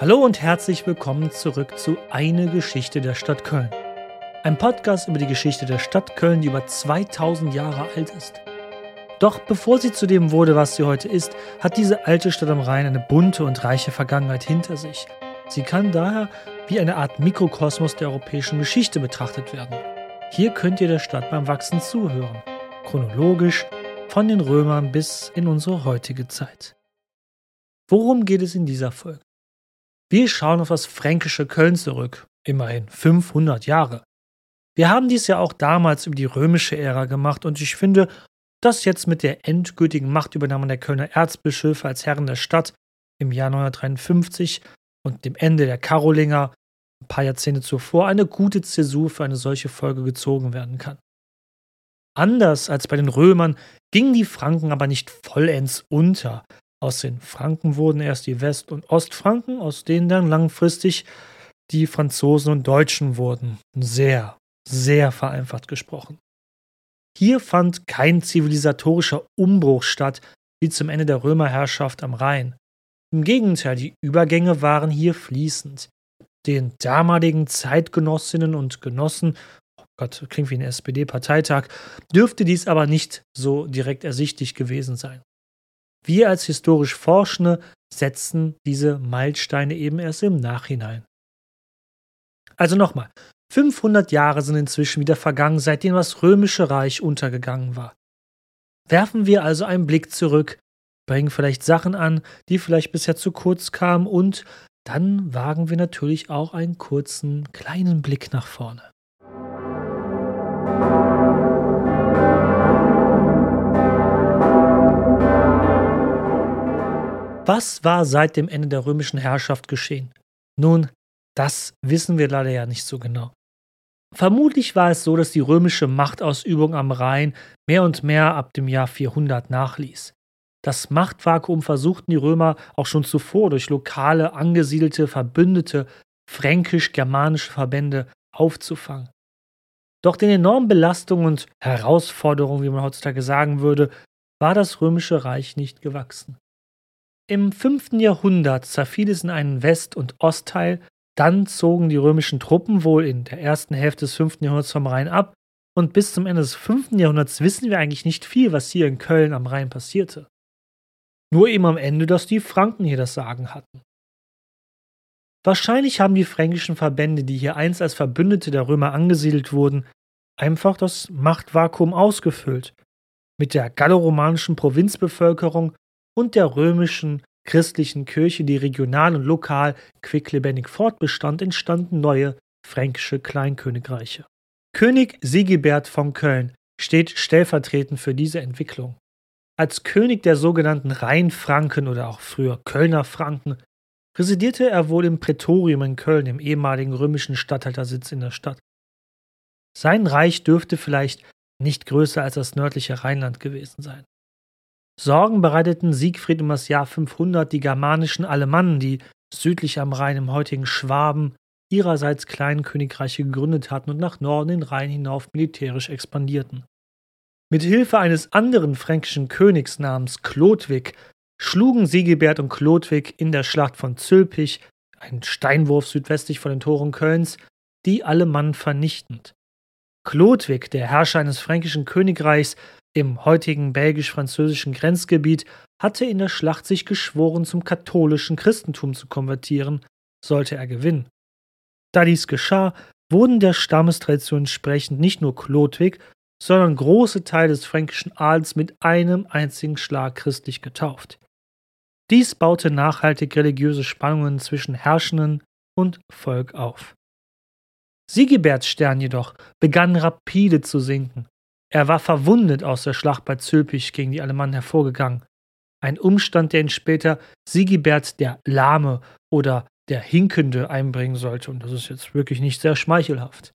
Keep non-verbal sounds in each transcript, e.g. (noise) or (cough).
Hallo und herzlich willkommen zurück zu Eine Geschichte der Stadt Köln. Ein Podcast über die Geschichte der Stadt Köln, die über 2000 Jahre alt ist. Doch bevor sie zu dem wurde, was sie heute ist, hat diese alte Stadt am Rhein eine bunte und reiche Vergangenheit hinter sich. Sie kann daher wie eine Art Mikrokosmos der europäischen Geschichte betrachtet werden. Hier könnt ihr der Stadt beim Wachsen zuhören, chronologisch von den Römern bis in unsere heutige Zeit. Worum geht es in dieser Folge? Wir schauen auf das fränkische Köln zurück, immerhin 500 Jahre. Wir haben dies ja auch damals über die römische Ära gemacht und ich finde, dass jetzt mit der endgültigen Machtübernahme der Kölner Erzbischöfe als Herren der Stadt im Jahr 953 und dem Ende der Karolinger ein paar Jahrzehnte zuvor eine gute Zäsur für eine solche Folge gezogen werden kann. Anders als bei den Römern gingen die Franken aber nicht vollends unter. Aus den Franken wurden erst die West- und Ostfranken, aus denen dann langfristig die Franzosen und Deutschen wurden. Sehr, sehr vereinfacht gesprochen. Hier fand kein zivilisatorischer Umbruch statt, wie zum Ende der Römerherrschaft am Rhein. Im Gegenteil, die Übergänge waren hier fließend. Den damaligen Zeitgenossinnen und Genossen, oh Gott, klingt wie ein SPD-Parteitag, dürfte dies aber nicht so direkt ersichtlich gewesen sein. Wir als historisch Forschende setzen diese Meilensteine eben erst im Nachhinein. Also nochmal, 500 Jahre sind inzwischen wieder vergangen, seitdem das römische Reich untergegangen war. Werfen wir also einen Blick zurück, bringen vielleicht Sachen an, die vielleicht bisher zu kurz kamen und dann wagen wir natürlich auch einen kurzen, kleinen Blick nach vorne. Was war seit dem Ende der römischen Herrschaft geschehen? Nun, das wissen wir leider ja nicht so genau. Vermutlich war es so, dass die römische Machtausübung am Rhein mehr und mehr ab dem Jahr 400 nachließ. Das Machtvakuum versuchten die Römer auch schon zuvor durch lokale, angesiedelte, verbündete fränkisch-germanische Verbände aufzufangen. Doch den enormen Belastungen und Herausforderungen, wie man heutzutage sagen würde, war das römische Reich nicht gewachsen. Im 5. Jahrhundert zerfiel es in einen West- und Ostteil, dann zogen die römischen Truppen wohl in der ersten Hälfte des 5. Jahrhunderts vom Rhein ab und bis zum Ende des 5. Jahrhunderts wissen wir eigentlich nicht viel, was hier in Köln am Rhein passierte. Nur eben am Ende, dass die Franken hier das Sagen hatten. Wahrscheinlich haben die fränkischen Verbände, die hier einst als Verbündete der Römer angesiedelt wurden, einfach das Machtvakuum ausgefüllt. Mit der galloromanischen Provinzbevölkerung und der römischen christlichen Kirche, die regional und lokal quicklebendig fortbestand, entstanden neue fränkische Kleinkönigreiche. König Sigibert von Köln steht stellvertretend für diese Entwicklung. Als König der sogenannten Rheinfranken oder auch früher Kölner Franken residierte er wohl im Prätorium in Köln, dem ehemaligen römischen Statthaltersitz in der Stadt. Sein Reich dürfte vielleicht nicht größer als das nördliche Rheinland gewesen sein. Sorgen bereiteten Siegfried um das Jahr 500 die germanischen Alemannen, die südlich am Rhein im heutigen Schwaben ihrerseits kleinen Königreiche gegründet hatten und nach Norden den Rhein hinauf militärisch expandierten. Mit Hilfe eines anderen fränkischen Königs namens Chlodwig schlugen Sigebert und Chlodwig in der Schlacht von Zülpich, ein Steinwurf südwestlich von den Toren Kölns, die Alemannen vernichtend. Chlodwig, der Herrscher eines fränkischen Königreichs, im heutigen belgisch-französischen Grenzgebiet hatte in der Schlacht sich geschworen, zum katholischen Christentum zu konvertieren, sollte er gewinnen. Da dies geschah, wurden der Stammestradition entsprechend nicht nur Chlodwig, sondern große Teile des fränkischen Adels mit einem einzigen Schlag christlich getauft. Dies baute nachhaltig religiöse Spannungen zwischen Herrschenden und Volk auf. Sigiberts Stern jedoch begann rapide zu sinken er war verwundet aus der Schlacht bei Zülpich gegen die Alemannen hervorgegangen. Ein Umstand, der ihn später Sigibert der Lahme oder der Hinkende einbringen sollte, und das ist jetzt wirklich nicht sehr schmeichelhaft.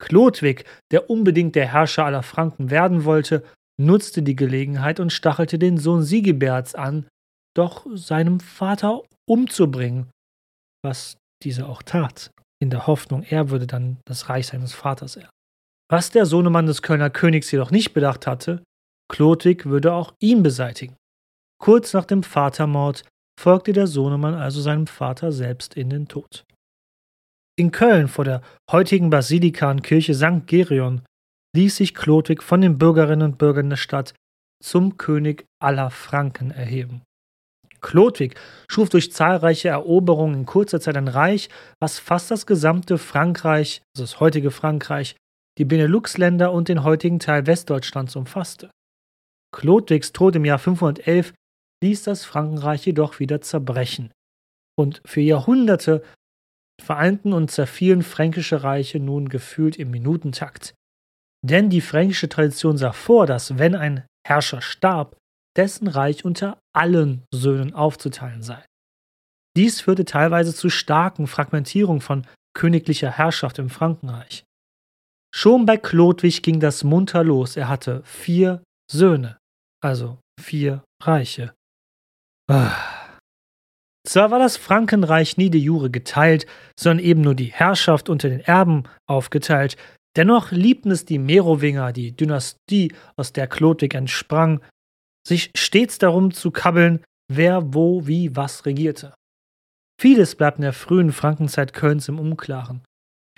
Chlodwig, der unbedingt der Herrscher aller Franken werden wollte, nutzte die Gelegenheit und stachelte den Sohn Sigiberts an, doch seinem Vater umzubringen, was dieser auch tat, in der Hoffnung, er würde dann das Reich seines Vaters erben. Was der Sohnemann des Kölner Königs jedoch nicht bedacht hatte, Chlodwig würde auch ihn beseitigen. Kurz nach dem Vatermord folgte der Sohnemann also seinem Vater selbst in den Tod. In Köln vor der heutigen Basilikankirche St. Gerion ließ sich Chlodwig von den Bürgerinnen und Bürgern der Stadt zum König aller Franken erheben. Chlodwig schuf durch zahlreiche Eroberungen in kurzer Zeit ein Reich, was fast das gesamte Frankreich, also das heutige Frankreich, die Benelux-Länder und den heutigen Teil Westdeutschlands umfasste. Chlodwigs Tod im Jahr 511 ließ das Frankenreich jedoch wieder zerbrechen. Und für Jahrhunderte vereinten und zerfielen fränkische Reiche nun gefühlt im Minutentakt. Denn die fränkische Tradition sah vor, dass wenn ein Herrscher starb, dessen Reich unter allen Söhnen aufzuteilen sei. Dies führte teilweise zu starken Fragmentierungen von königlicher Herrschaft im Frankenreich. Schon bei Chlodwig ging das munter los. Er hatte vier Söhne, also vier Reiche. Ah. Zwar war das Frankenreich nie de jure geteilt, sondern eben nur die Herrschaft unter den Erben aufgeteilt. Dennoch liebten es die Merowinger, die Dynastie, aus der Chlodwig entsprang, sich stets darum zu kabbeln, wer wo wie was regierte. Vieles bleibt in der frühen Frankenzeit Kölns im Unklaren.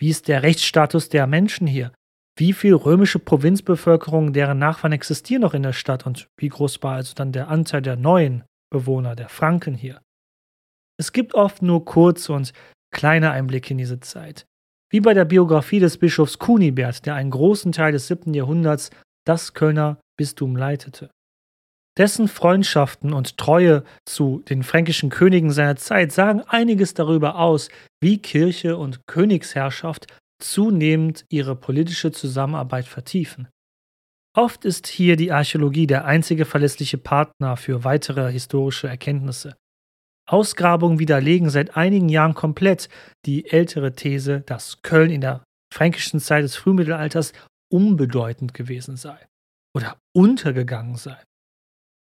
Wie ist der Rechtsstatus der Menschen hier? Wie viel römische Provinzbevölkerung, deren Nachfahren existieren noch in der Stadt und wie groß war also dann der Anteil der neuen Bewohner, der Franken hier? Es gibt oft nur kurze und kleine Einblicke in diese Zeit. Wie bei der Biografie des Bischofs Kunibert, der einen großen Teil des 7. Jahrhunderts das Kölner Bistum leitete. Dessen Freundschaften und Treue zu den fränkischen Königen seiner Zeit sagen einiges darüber aus, wie Kirche und Königsherrschaft zunehmend ihre politische Zusammenarbeit vertiefen. Oft ist hier die Archäologie der einzige verlässliche Partner für weitere historische Erkenntnisse. Ausgrabungen widerlegen seit einigen Jahren komplett die ältere These, dass Köln in der fränkischen Zeit des Frühmittelalters unbedeutend gewesen sei oder untergegangen sei.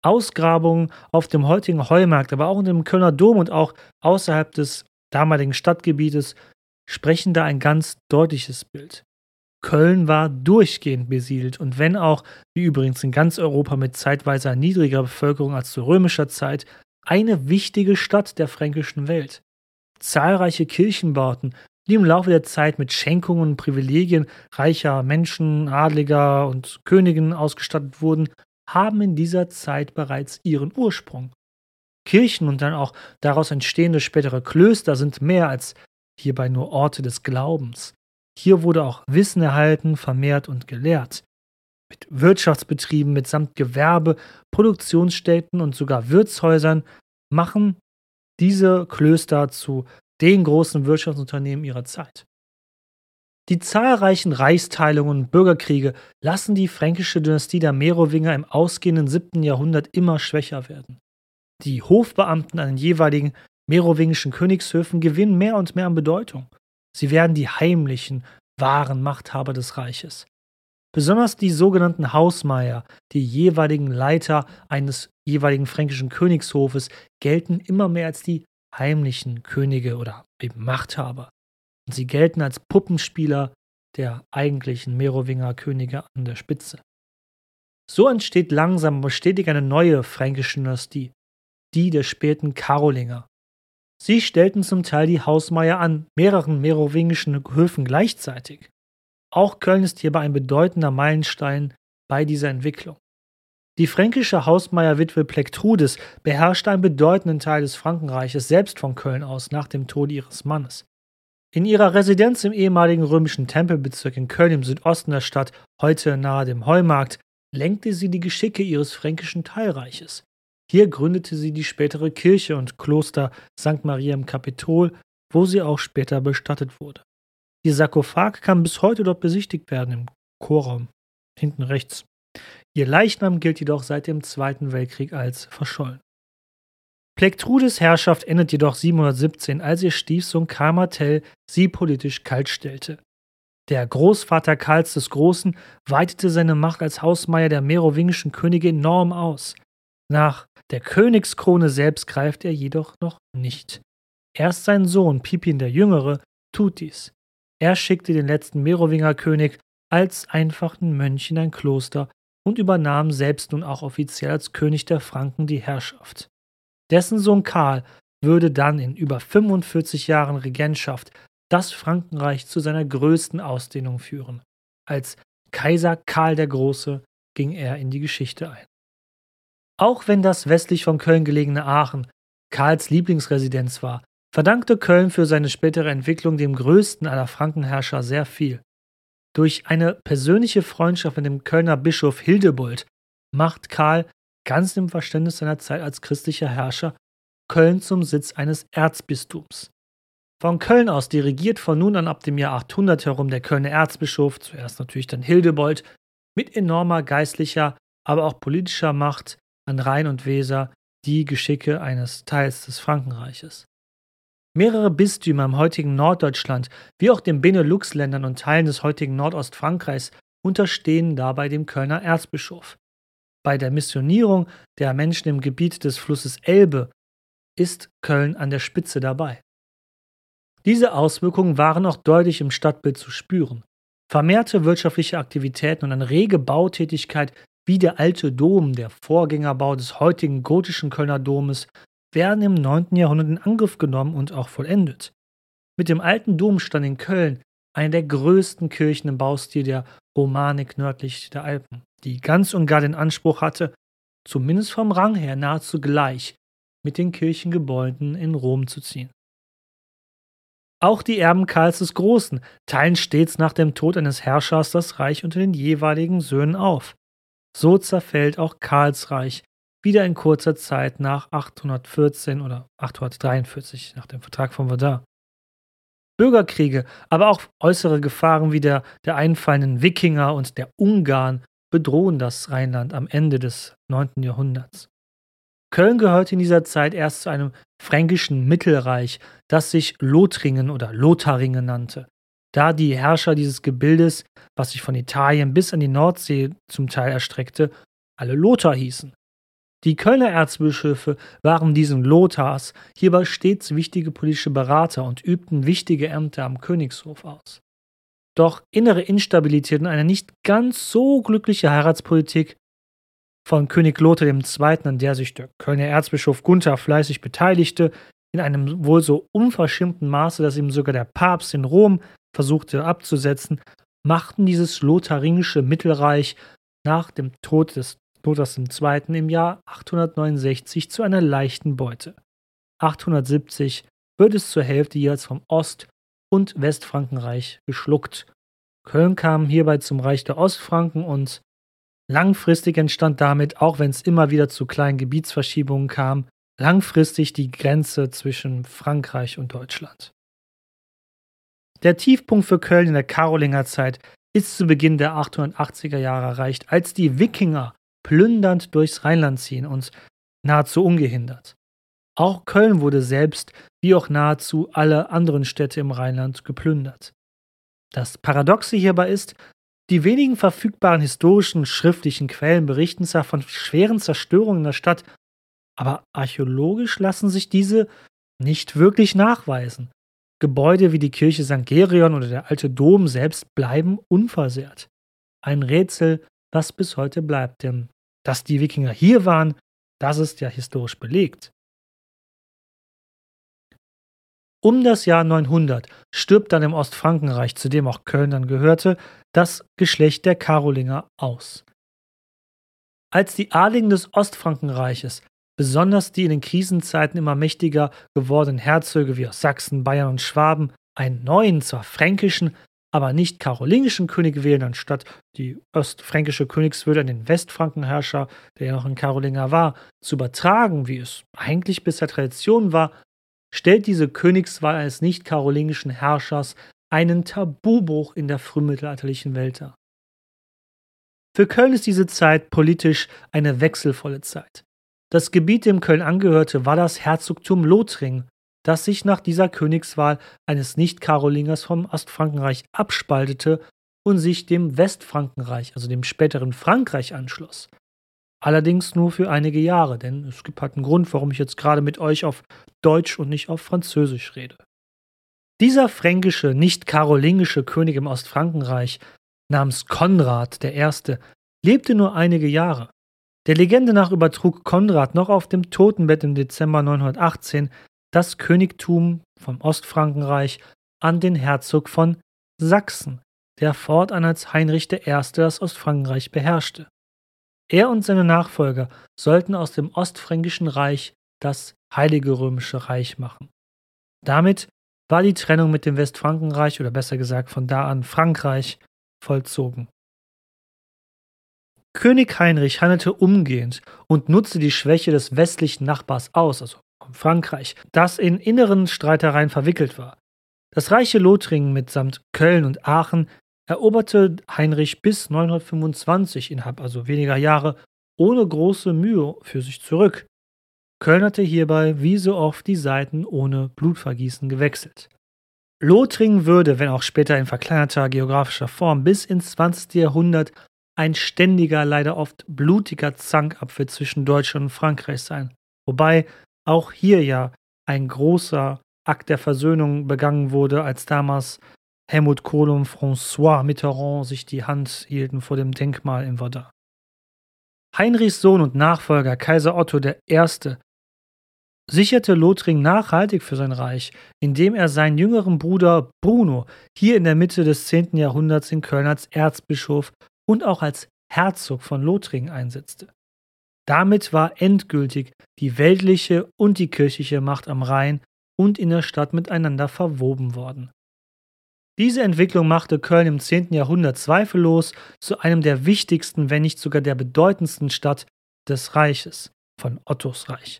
Ausgrabungen auf dem heutigen Heumarkt, aber auch in dem Kölner Dom und auch außerhalb des damaligen Stadtgebietes sprechen da ein ganz deutliches Bild. Köln war durchgehend besiedelt und wenn auch, wie übrigens in ganz Europa mit zeitweise niedriger Bevölkerung als zu römischer Zeit, eine wichtige Stadt der fränkischen Welt. Zahlreiche Kirchenbauten, die im Laufe der Zeit mit Schenkungen und Privilegien reicher Menschen, Adliger und Königen ausgestattet wurden, haben in dieser Zeit bereits ihren Ursprung. Kirchen und dann auch daraus entstehende spätere Klöster sind mehr als hierbei nur Orte des Glaubens. Hier wurde auch Wissen erhalten, vermehrt und gelehrt. Mit Wirtschaftsbetrieben mitsamt Gewerbe, Produktionsstätten und sogar Wirtshäusern machen diese Klöster zu den großen Wirtschaftsunternehmen ihrer Zeit. Die zahlreichen Reichsteilungen und Bürgerkriege lassen die fränkische Dynastie der Merowinger im ausgehenden 7. Jahrhundert immer schwächer werden. Die Hofbeamten an den jeweiligen merowingischen Königshöfen gewinnen mehr und mehr an Bedeutung. Sie werden die heimlichen, wahren Machthaber des Reiches. Besonders die sogenannten Hausmeier, die jeweiligen Leiter eines jeweiligen fränkischen Königshofes, gelten immer mehr als die heimlichen Könige oder eben Machthaber und sie gelten als Puppenspieler der eigentlichen Merowinger Könige an der Spitze. So entsteht langsam aber stetig eine neue fränkische Dynastie, die der späten Karolinger. Sie stellten zum Teil die Hausmeier an mehreren merowingischen Höfen gleichzeitig. Auch Köln ist hierbei ein bedeutender Meilenstein bei dieser Entwicklung. Die fränkische Hausmeierwitwe Plektrudis beherrschte einen bedeutenden Teil des Frankenreiches selbst von Köln aus nach dem Tod ihres Mannes. In ihrer Residenz im ehemaligen römischen Tempelbezirk in Köln im Südosten der Stadt, heute nahe dem Heumarkt, lenkte sie die Geschicke ihres fränkischen Teilreiches. Hier gründete sie die spätere Kirche und Kloster St. Maria im Kapitol, wo sie auch später bestattet wurde. Ihr Sarkophag kann bis heute dort besichtigt werden, im Chorraum, hinten rechts. Ihr Leichnam gilt jedoch seit dem Zweiten Weltkrieg als verschollen. Plektrudes Herrschaft endet jedoch 717, als ihr Stiefsohn Karl Martell sie politisch kaltstellte. Der Großvater Karls des Großen weitete seine Macht als Hausmeier der merowingischen Könige enorm aus. Nach der Königskrone selbst greift er jedoch noch nicht. Erst sein Sohn Pipin der Jüngere tut dies. Er schickte den letzten Merowinger König als einfachen Mönch in ein Kloster und übernahm selbst nun auch offiziell als König der Franken die Herrschaft. Dessen Sohn Karl würde dann in über 45 Jahren Regentschaft das Frankenreich zu seiner größten Ausdehnung führen. Als Kaiser Karl der Große ging er in die Geschichte ein. Auch wenn das westlich von Köln gelegene Aachen Karls Lieblingsresidenz war, verdankte Köln für seine spätere Entwicklung dem größten aller Frankenherrscher sehr viel. Durch eine persönliche Freundschaft mit dem Kölner Bischof Hildebold macht Karl, ganz im Verständnis seiner Zeit als christlicher Herrscher, Köln zum Sitz eines Erzbistums. Von Köln aus dirigiert von nun an ab dem Jahr 800 herum der Kölner Erzbischof, zuerst natürlich dann Hildebold, mit enormer geistlicher, aber auch politischer Macht an Rhein und Weser die Geschicke eines Teils des Frankenreiches. Mehrere Bistümer im heutigen Norddeutschland, wie auch den Benelux-Ländern und Teilen des heutigen Nordostfrankreichs, unterstehen dabei dem Kölner Erzbischof. Bei der Missionierung der Menschen im Gebiet des Flusses Elbe ist Köln an der Spitze dabei. Diese Auswirkungen waren auch deutlich im Stadtbild zu spüren. Vermehrte wirtschaftliche Aktivitäten und eine rege Bautätigkeit wie der alte Dom, der Vorgängerbau des heutigen gotischen Kölner Domes, werden im 9. Jahrhundert in Angriff genommen und auch vollendet. Mit dem alten Dom stand in Köln eine der größten Kirchen im Baustil der Romanik nördlich der Alpen, die ganz und gar den Anspruch hatte, zumindest vom Rang her nahezu gleich mit den Kirchengebäuden in Rom zu ziehen. Auch die Erben Karls des Großen teilen stets nach dem Tod eines Herrschers das Reich unter den jeweiligen Söhnen auf. So zerfällt auch Karls Reich wieder in kurzer Zeit nach 814 oder 843 nach dem Vertrag von Verdun. Bürgerkriege, aber auch äußere Gefahren wie der, der einfallenden Wikinger und der Ungarn bedrohen das Rheinland am Ende des 9. Jahrhunderts. Köln gehörte in dieser Zeit erst zu einem fränkischen Mittelreich, das sich Lothringen oder Lotharingen nannte da die Herrscher dieses Gebildes, was sich von Italien bis an die Nordsee zum Teil erstreckte, alle Lothar hießen. Die Kölner Erzbischöfe waren diesen Lothars hierbei stets wichtige politische Berater und übten wichtige Ämter am Königshof aus. Doch innere Instabilität und eine nicht ganz so glückliche Heiratspolitik von König Lothar II., an der sich der Kölner Erzbischof Gunther fleißig beteiligte, in einem wohl so unverschämten Maße, dass ihm sogar der Papst in Rom versuchte abzusetzen, machten dieses lotharingische Mittelreich nach dem Tod des Lothars II. im Jahr 869 zu einer leichten Beute. 870 wird es zur Hälfte jeweils vom Ost- und Westfrankenreich geschluckt. Köln kam hierbei zum Reich der Ostfranken und langfristig entstand damit, auch wenn es immer wieder zu kleinen Gebietsverschiebungen kam, langfristig die Grenze zwischen Frankreich und Deutschland. Der Tiefpunkt für Köln in der Karolingerzeit ist zu Beginn der 880er Jahre erreicht, als die Wikinger plündernd durchs Rheinland ziehen und nahezu ungehindert. Auch Köln wurde selbst, wie auch nahezu alle anderen Städte im Rheinland, geplündert. Das Paradoxe hierbei ist, die wenigen verfügbaren historischen schriftlichen Quellen berichten zwar von schweren Zerstörungen in der Stadt, aber archäologisch lassen sich diese nicht wirklich nachweisen. Gebäude wie die Kirche St. Gerion oder der alte Dom selbst bleiben unversehrt. Ein Rätsel, was bis heute bleibt, denn dass die Wikinger hier waren, das ist ja historisch belegt. Um das Jahr 900 stirbt dann im Ostfrankenreich, zu dem auch Köln dann gehörte, das Geschlecht der Karolinger aus. Als die Adligen des Ostfrankenreiches besonders die in den Krisenzeiten immer mächtiger gewordenen Herzöge wie aus Sachsen, Bayern und Schwaben einen neuen, zwar fränkischen, aber nicht karolingischen König wählen, anstatt die ostfränkische Königswürde an den Westfrankenherrscher, der ja noch ein Karolinger war, zu übertragen, wie es eigentlich bisher Tradition war, stellt diese Königswahl eines nicht karolingischen Herrschers einen Tabubruch in der frühmittelalterlichen Welt dar. Für Köln ist diese Zeit politisch eine wechselvolle Zeit. Das Gebiet, dem Köln angehörte, war das Herzogtum Lothringen, das sich nach dieser Königswahl eines Nicht-Karolingers vom Ostfrankenreich abspaltete und sich dem Westfrankenreich, also dem späteren Frankreich, anschloss. Allerdings nur für einige Jahre, denn es gibt halt einen Grund, warum ich jetzt gerade mit euch auf Deutsch und nicht auf Französisch rede. Dieser fränkische, nicht karolingische König im Ostfrankenreich namens Konrad I. lebte nur einige Jahre. Der Legende nach übertrug Konrad noch auf dem Totenbett im Dezember 918 das Königtum vom Ostfrankenreich an den Herzog von Sachsen, der fortan als Heinrich I. das Ostfrankenreich beherrschte. Er und seine Nachfolger sollten aus dem Ostfränkischen Reich das Heilige Römische Reich machen. Damit war die Trennung mit dem Westfrankenreich oder besser gesagt von da an Frankreich vollzogen. König Heinrich handelte umgehend und nutzte die Schwäche des westlichen Nachbars aus, also Frankreich, das in inneren Streitereien verwickelt war. Das reiche Lothringen mitsamt Köln und Aachen eroberte Heinrich bis 925 innerhalb also weniger Jahre ohne große Mühe für sich zurück. Köln hatte hierbei wie so oft die Seiten ohne Blutvergießen gewechselt. Lothringen würde, wenn auch später in verkleinerter geografischer Form, bis ins 20. Jahrhundert ein ständiger, leider oft blutiger Zankapfel zwischen Deutschland und Frankreich sein. Wobei auch hier ja ein großer Akt der Versöhnung begangen wurde, als damals Helmut Kohl und François Mitterrand sich die Hand hielten vor dem Denkmal in Verdun. Heinrichs Sohn und Nachfolger Kaiser Otto I sicherte Lothringen nachhaltig für sein Reich, indem er seinen jüngeren Bruder Bruno hier in der Mitte des 10. Jahrhunderts in Köln als Erzbischof und auch als Herzog von Lothringen einsetzte. Damit war endgültig die weltliche und die kirchliche Macht am Rhein und in der Stadt miteinander verwoben worden. Diese Entwicklung machte Köln im 10. Jahrhundert zweifellos zu einem der wichtigsten, wenn nicht sogar der bedeutendsten Stadt des Reiches, von Ottos Reich.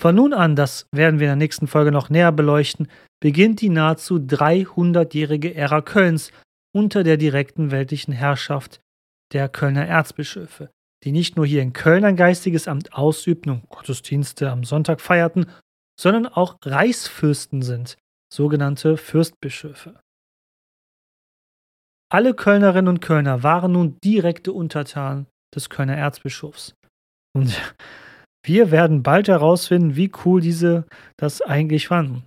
Von nun an, das werden wir in der nächsten Folge noch näher beleuchten, beginnt die nahezu 300-jährige Ära Kölns unter der direkten weltlichen Herrschaft der Kölner Erzbischöfe, die nicht nur hier in Köln ein geistiges Amt ausübten und Gottesdienste am Sonntag feierten, sondern auch Reichsfürsten sind, sogenannte Fürstbischöfe. Alle Kölnerinnen und Kölner waren nun direkte Untertanen des Kölner Erzbischofs. Und wir werden bald herausfinden, wie cool diese das eigentlich fanden.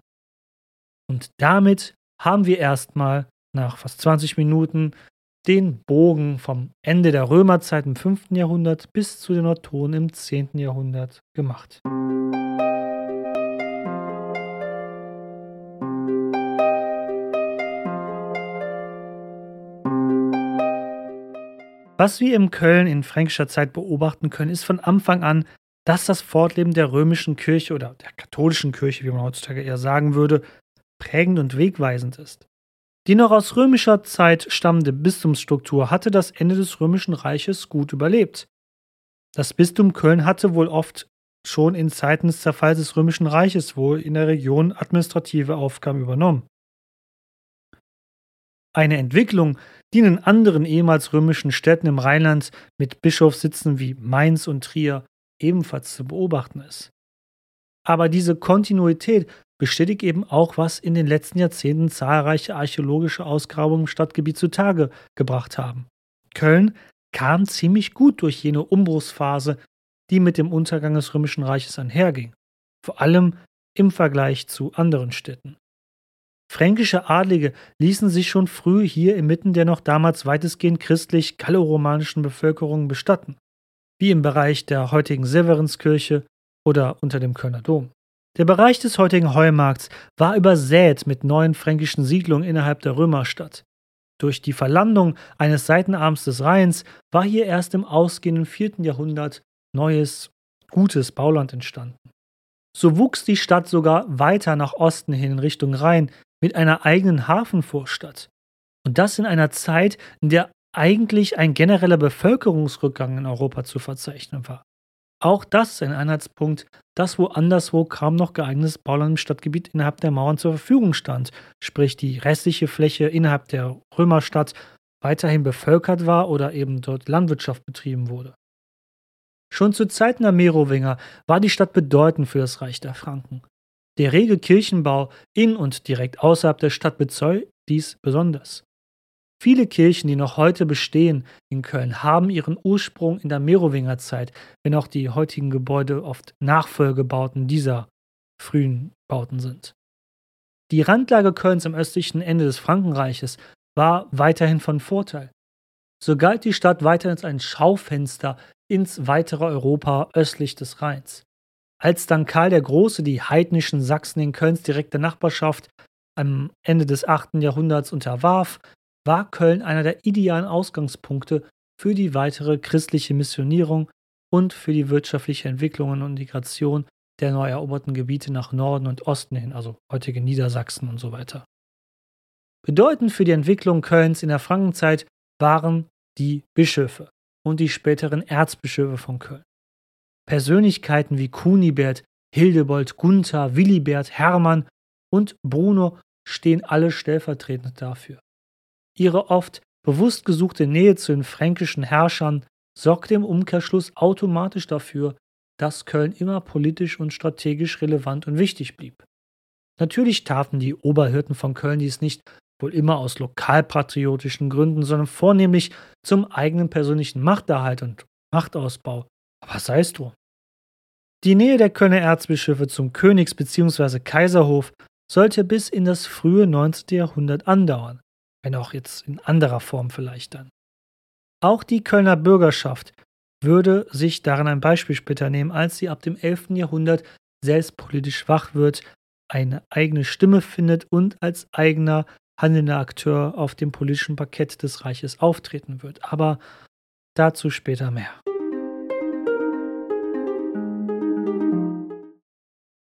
Und damit haben wir erstmal nach fast 20 Minuten den Bogen vom Ende der Römerzeit im 5. Jahrhundert bis zu den Ottonen im 10. Jahrhundert gemacht. Was wir im Köln in fränkischer Zeit beobachten können, ist von Anfang an, dass das Fortleben der römischen Kirche oder der katholischen Kirche, wie man heutzutage eher sagen würde, prägend und wegweisend ist. Die noch aus römischer Zeit stammende Bistumsstruktur hatte das Ende des römischen Reiches gut überlebt. Das Bistum Köln hatte wohl oft schon in Zeiten des Zerfalls des römischen Reiches wohl in der Region administrative Aufgaben übernommen. Eine Entwicklung, die in anderen ehemals römischen Städten im Rheinland mit Bischofssitzen wie Mainz und Trier ebenfalls zu beobachten ist. Aber diese Kontinuität bestätigt eben auch, was in den letzten Jahrzehnten zahlreiche archäologische Ausgrabungen im Stadtgebiet zutage gebracht haben. Köln kam ziemlich gut durch jene Umbruchsphase, die mit dem Untergang des Römischen Reiches einherging, vor allem im Vergleich zu anderen Städten. Fränkische Adlige ließen sich schon früh hier inmitten der noch damals weitestgehend christlich galloromanischen Bevölkerung bestatten, wie im Bereich der heutigen Severenskirche oder unter dem Kölner Dom. Der Bereich des heutigen Heumarkts war übersät mit neuen fränkischen Siedlungen innerhalb der Römerstadt. Durch die Verlandung eines Seitenarms des Rheins war hier erst im ausgehenden 4. Jahrhundert neues, gutes Bauland entstanden. So wuchs die Stadt sogar weiter nach Osten hin in Richtung Rhein, mit einer eigenen Hafenvorstadt. Und das in einer Zeit, in der eigentlich ein genereller Bevölkerungsrückgang in Europa zu verzeichnen war. Auch das ist ein Anhaltspunkt, dass woanderswo kaum noch geeignetes Bauland im Stadtgebiet innerhalb der Mauern zur Verfügung stand, sprich die restliche Fläche innerhalb der Römerstadt weiterhin bevölkert war oder eben dort Landwirtschaft betrieben wurde. Schon zu Zeiten der Merowinger war die Stadt bedeutend für das Reich der Franken. Der rege Kirchenbau in und direkt außerhalb der Stadt bezeugt dies besonders. Viele Kirchen, die noch heute bestehen in Köln, haben ihren Ursprung in der Merowingerzeit, wenn auch die heutigen Gebäude oft Nachfolgebauten dieser frühen Bauten sind. Die Randlage Kölns am östlichen Ende des Frankenreiches war weiterhin von Vorteil. So galt die Stadt weiterhin als ein Schaufenster ins weitere Europa östlich des Rheins. Als dann Karl der Große die heidnischen Sachsen in Kölns direkter Nachbarschaft am Ende des 8. Jahrhunderts unterwarf, war Köln einer der idealen Ausgangspunkte für die weitere christliche Missionierung und für die wirtschaftliche Entwicklung und Integration der neu eroberten Gebiete nach Norden und Osten hin, also heutige Niedersachsen und so weiter. Bedeutend für die Entwicklung Kölns in der Frankenzeit waren die Bischöfe und die späteren Erzbischöfe von Köln. Persönlichkeiten wie Kunibert, Hildebold, Gunther, Willibert, Hermann und Bruno stehen alle stellvertretend dafür. Ihre oft bewusst gesuchte Nähe zu den fränkischen Herrschern sorgte im Umkehrschluss automatisch dafür, dass Köln immer politisch und strategisch relevant und wichtig blieb. Natürlich taten die Oberhirten von Köln dies nicht wohl immer aus lokalpatriotischen Gründen, sondern vornehmlich zum eigenen persönlichen Machterhalt und Machtausbau. Aber sei es drum. Die Nähe der Kölner Erzbischöfe zum Königs- bzw. Kaiserhof sollte bis in das frühe 19. Jahrhundert andauern, wenn auch jetzt in anderer Form vielleicht dann. Auch die Kölner Bürgerschaft würde sich daran ein Beispiel später nehmen, als sie ab dem 11. Jahrhundert selbst politisch wach wird, eine eigene Stimme findet und als eigener handelnder Akteur auf dem politischen Parkett des Reiches auftreten wird. Aber dazu später mehr.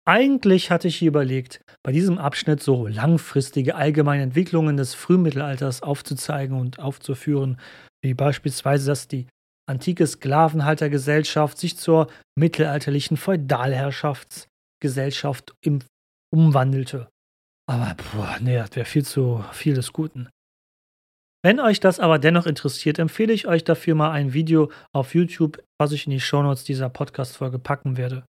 Eigentlich hatte ich überlegt, bei diesem Abschnitt so langfristige allgemeine Entwicklungen des Frühmittelalters aufzuzeigen und aufzuführen, wie beispielsweise, dass die antike Sklavenhaltergesellschaft sich zur mittelalterlichen Feudalherrschaftsgesellschaft umwandelte. Aber, boah, nee, das wäre viel zu viel des Guten. Wenn euch das aber dennoch interessiert, empfehle ich euch dafür mal ein Video auf YouTube, was ich in die Shownotes dieser Podcast-Folge packen werde.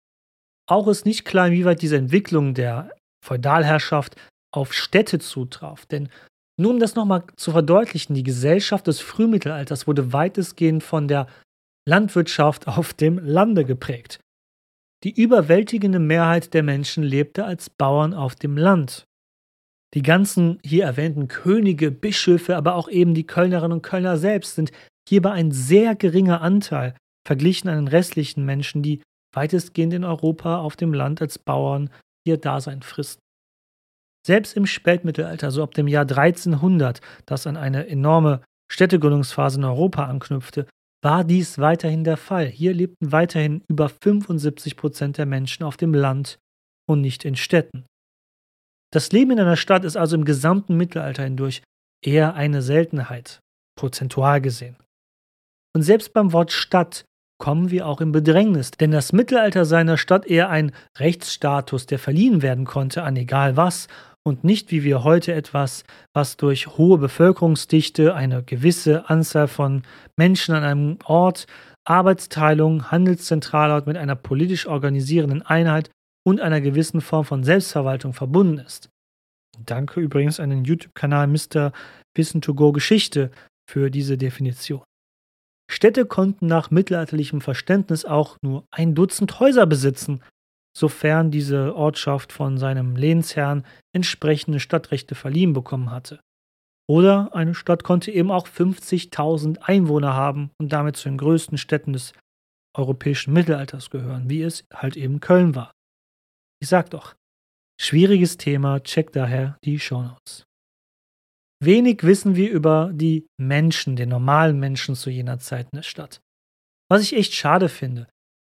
Auch ist nicht klar, inwieweit diese Entwicklung der Feudalherrschaft auf Städte zutraf. Denn nur um das nochmal zu verdeutlichen, die Gesellschaft des Frühmittelalters wurde weitestgehend von der Landwirtschaft auf dem Lande geprägt. Die überwältigende Mehrheit der Menschen lebte als Bauern auf dem Land. Die ganzen hier erwähnten Könige, Bischöfe, aber auch eben die Kölnerinnen und Kölner selbst sind hierbei ein sehr geringer Anteil verglichen an den restlichen Menschen, die weitestgehend in Europa auf dem Land als Bauern ihr Dasein fristen. Selbst im Spätmittelalter, so ab dem Jahr 1300, das an eine enorme Städtegründungsphase in Europa anknüpfte, war dies weiterhin der Fall. Hier lebten weiterhin über 75 Prozent der Menschen auf dem Land und nicht in Städten. Das Leben in einer Stadt ist also im gesamten Mittelalter hindurch eher eine Seltenheit, prozentual gesehen. Und selbst beim Wort Stadt kommen wir auch in Bedrängnis, denn das Mittelalter seiner Stadt eher ein Rechtsstatus, der verliehen werden konnte an egal was, und nicht wie wir heute etwas, was durch hohe Bevölkerungsdichte, eine gewisse Anzahl von Menschen an einem Ort, Arbeitsteilung, Handelszentralort mit einer politisch organisierenden Einheit und einer gewissen Form von Selbstverwaltung verbunden ist. Danke übrigens an den YouTube-Kanal Mr. Wissen to Go Geschichte für diese Definition. Städte konnten nach mittelalterlichem Verständnis auch nur ein Dutzend Häuser besitzen, sofern diese Ortschaft von seinem Lehnsherrn entsprechende Stadtrechte verliehen bekommen hatte. Oder eine Stadt konnte eben auch 50.000 Einwohner haben und damit zu den größten Städten des europäischen Mittelalters gehören, wie es halt eben Köln war. Ich sag doch, schwieriges Thema, check daher die Shownotes. Wenig wissen wir über die Menschen, den normalen Menschen zu jener Zeit in der Stadt. Was ich echt schade finde.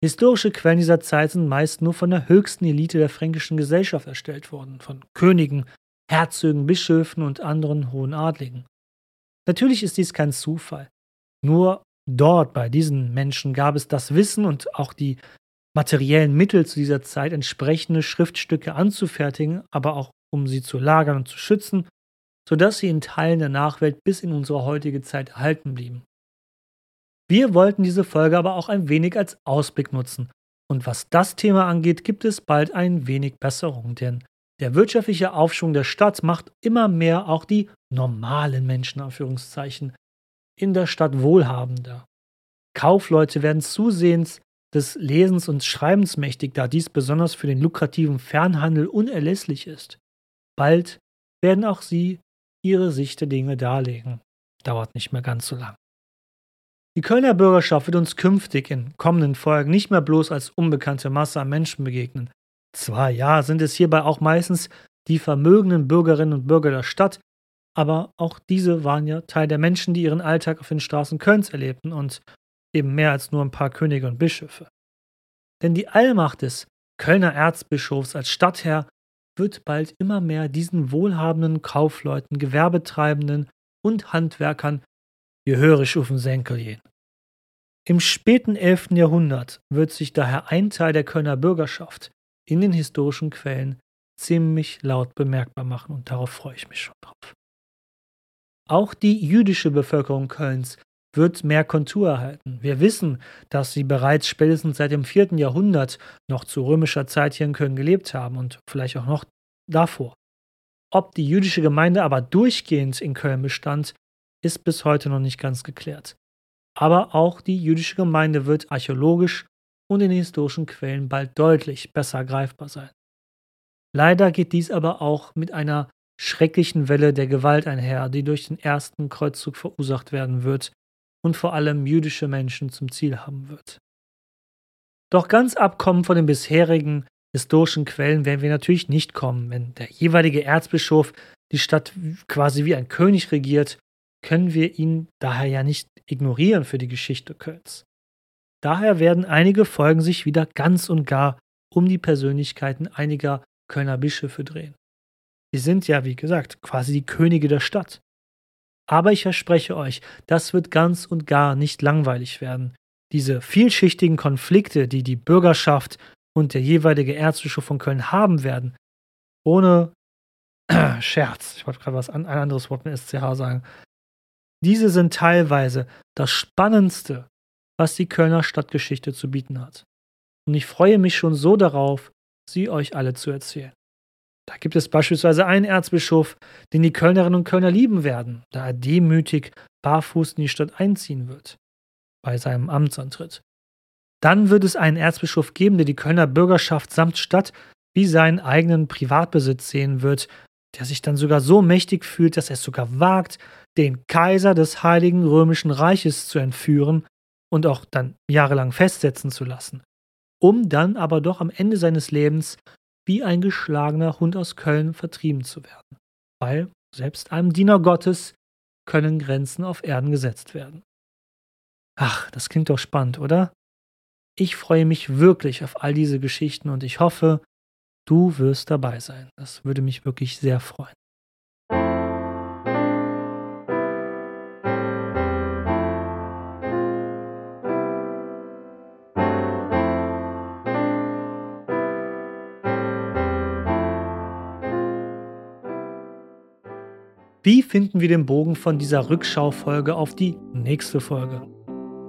Historische Quellen dieser Zeit sind meist nur von der höchsten Elite der fränkischen Gesellschaft erstellt worden, von Königen, Herzögen, Bischöfen und anderen hohen Adligen. Natürlich ist dies kein Zufall. Nur dort bei diesen Menschen gab es das Wissen und auch die materiellen Mittel zu dieser Zeit, entsprechende Schriftstücke anzufertigen, aber auch um sie zu lagern und zu schützen sodass sie in Teilen der Nachwelt bis in unsere heutige Zeit erhalten blieben. Wir wollten diese Folge aber auch ein wenig als Ausblick nutzen. Und was das Thema angeht, gibt es bald ein wenig Besserung, denn der wirtschaftliche Aufschwung der Stadt macht immer mehr auch die normalen Menschen, in der Stadt wohlhabender. Kaufleute werden zusehends des Lesens und Schreibens mächtig, da dies besonders für den lukrativen Fernhandel unerlässlich ist. Bald werden auch sie ihre Sicht der Dinge darlegen. Dauert nicht mehr ganz so lang. Die Kölner Bürgerschaft wird uns künftig in kommenden Folgen nicht mehr bloß als unbekannte Masse an Menschen begegnen. Zwar ja, sind es hierbei auch meistens die vermögenden Bürgerinnen und Bürger der Stadt, aber auch diese waren ja Teil der Menschen, die ihren Alltag auf den Straßen Kölns erlebten und eben mehr als nur ein paar Könige und Bischöfe. Denn die Allmacht des Kölner Erzbischofs als Stadtherr wird bald immer mehr diesen wohlhabenden Kaufleuten, Gewerbetreibenden und Handwerkern gehörig auf den Senkel gehen. Im späten 11. Jahrhundert wird sich daher ein Teil der Kölner Bürgerschaft in den historischen Quellen ziemlich laut bemerkbar machen und darauf freue ich mich schon drauf. Auch die jüdische Bevölkerung Kölns wird mehr Kontur erhalten. Wir wissen, dass sie bereits spätestens seit dem 4. Jahrhundert noch zu römischer Zeit hier in Köln gelebt haben und vielleicht auch noch davor. Ob die jüdische Gemeinde aber durchgehend in Köln bestand, ist bis heute noch nicht ganz geklärt. Aber auch die jüdische Gemeinde wird archäologisch und in den historischen Quellen bald deutlich besser greifbar sein. Leider geht dies aber auch mit einer schrecklichen Welle der Gewalt einher, die durch den ersten Kreuzzug verursacht werden wird und vor allem jüdische Menschen zum Ziel haben wird. Doch ganz abkommen von den bisherigen historischen Quellen werden wir natürlich nicht kommen. Wenn der jeweilige Erzbischof die Stadt quasi wie ein König regiert, können wir ihn daher ja nicht ignorieren für die Geschichte Kölns. Daher werden einige Folgen sich wieder ganz und gar um die Persönlichkeiten einiger Kölner Bischöfe drehen. Sie sind ja, wie gesagt, quasi die Könige der Stadt. Aber ich verspreche euch, das wird ganz und gar nicht langweilig werden. Diese vielschichtigen Konflikte, die die Bürgerschaft und der jeweilige Erzbischof von Köln haben werden, ohne (clears throat) Scherz, ich wollte gerade was ein anderes Wort mit SCH sagen, diese sind teilweise das Spannendste, was die Kölner Stadtgeschichte zu bieten hat. Und ich freue mich schon so darauf, sie euch alle zu erzählen. Da gibt es beispielsweise einen Erzbischof, den die Kölnerinnen und Kölner lieben werden, da er demütig barfuß in die Stadt einziehen wird, bei seinem Amtsantritt. Dann wird es einen Erzbischof geben, der die Kölner Bürgerschaft samt Stadt wie seinen eigenen Privatbesitz sehen wird, der sich dann sogar so mächtig fühlt, dass er es sogar wagt, den Kaiser des Heiligen Römischen Reiches zu entführen und auch dann jahrelang festsetzen zu lassen, um dann aber doch am Ende seines Lebens wie ein geschlagener Hund aus Köln vertrieben zu werden. Weil selbst einem Diener Gottes können Grenzen auf Erden gesetzt werden. Ach, das klingt doch spannend, oder? Ich freue mich wirklich auf all diese Geschichten und ich hoffe, du wirst dabei sein. Das würde mich wirklich sehr freuen. Wie finden wir den Bogen von dieser Rückschaufolge auf die nächste Folge?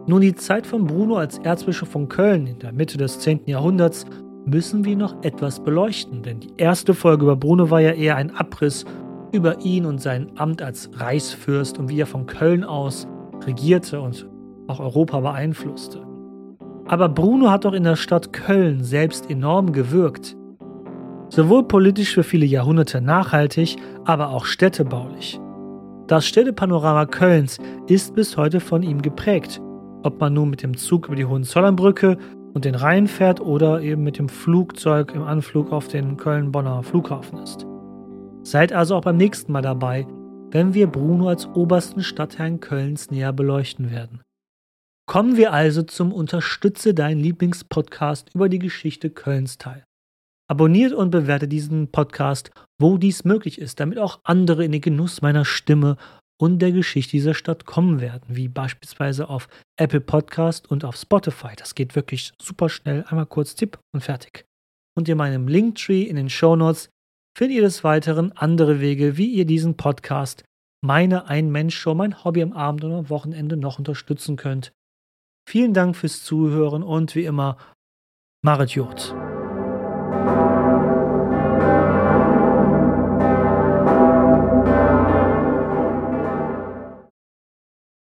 Nun, die Zeit von Bruno als Erzbischof von Köln in der Mitte des 10. Jahrhunderts müssen wir noch etwas beleuchten, denn die erste Folge über Bruno war ja eher ein Abriss über ihn und sein Amt als Reichsfürst und wie er von Köln aus regierte und auch Europa beeinflusste. Aber Bruno hat auch in der Stadt Köln selbst enorm gewirkt. Sowohl politisch für viele Jahrhunderte nachhaltig, aber auch städtebaulich. Das Städtepanorama Kölns ist bis heute von ihm geprägt, ob man nun mit dem Zug über die Hohenzollernbrücke und den Rhein fährt oder eben mit dem Flugzeug im Anflug auf den Köln-Bonner Flughafen ist. Seid also auch beim nächsten Mal dabei, wenn wir Bruno als obersten Stadtherrn Kölns näher beleuchten werden. Kommen wir also zum Unterstütze deinen Lieblingspodcast über die Geschichte Kölns teil. Abonniert und bewertet diesen Podcast, wo dies möglich ist, damit auch andere in den Genuss meiner Stimme und der Geschichte dieser Stadt kommen werden, wie beispielsweise auf Apple Podcast und auf Spotify. Das geht wirklich super schnell. Einmal kurz Tipp und fertig. Und in meinem Linktree in den Show Notes findet ihr des Weiteren andere Wege, wie ihr diesen Podcast, meine Ein-Mensch-Show, mein Hobby am Abend oder am Wochenende noch unterstützen könnt. Vielen Dank fürs Zuhören und wie immer, Marit Jod.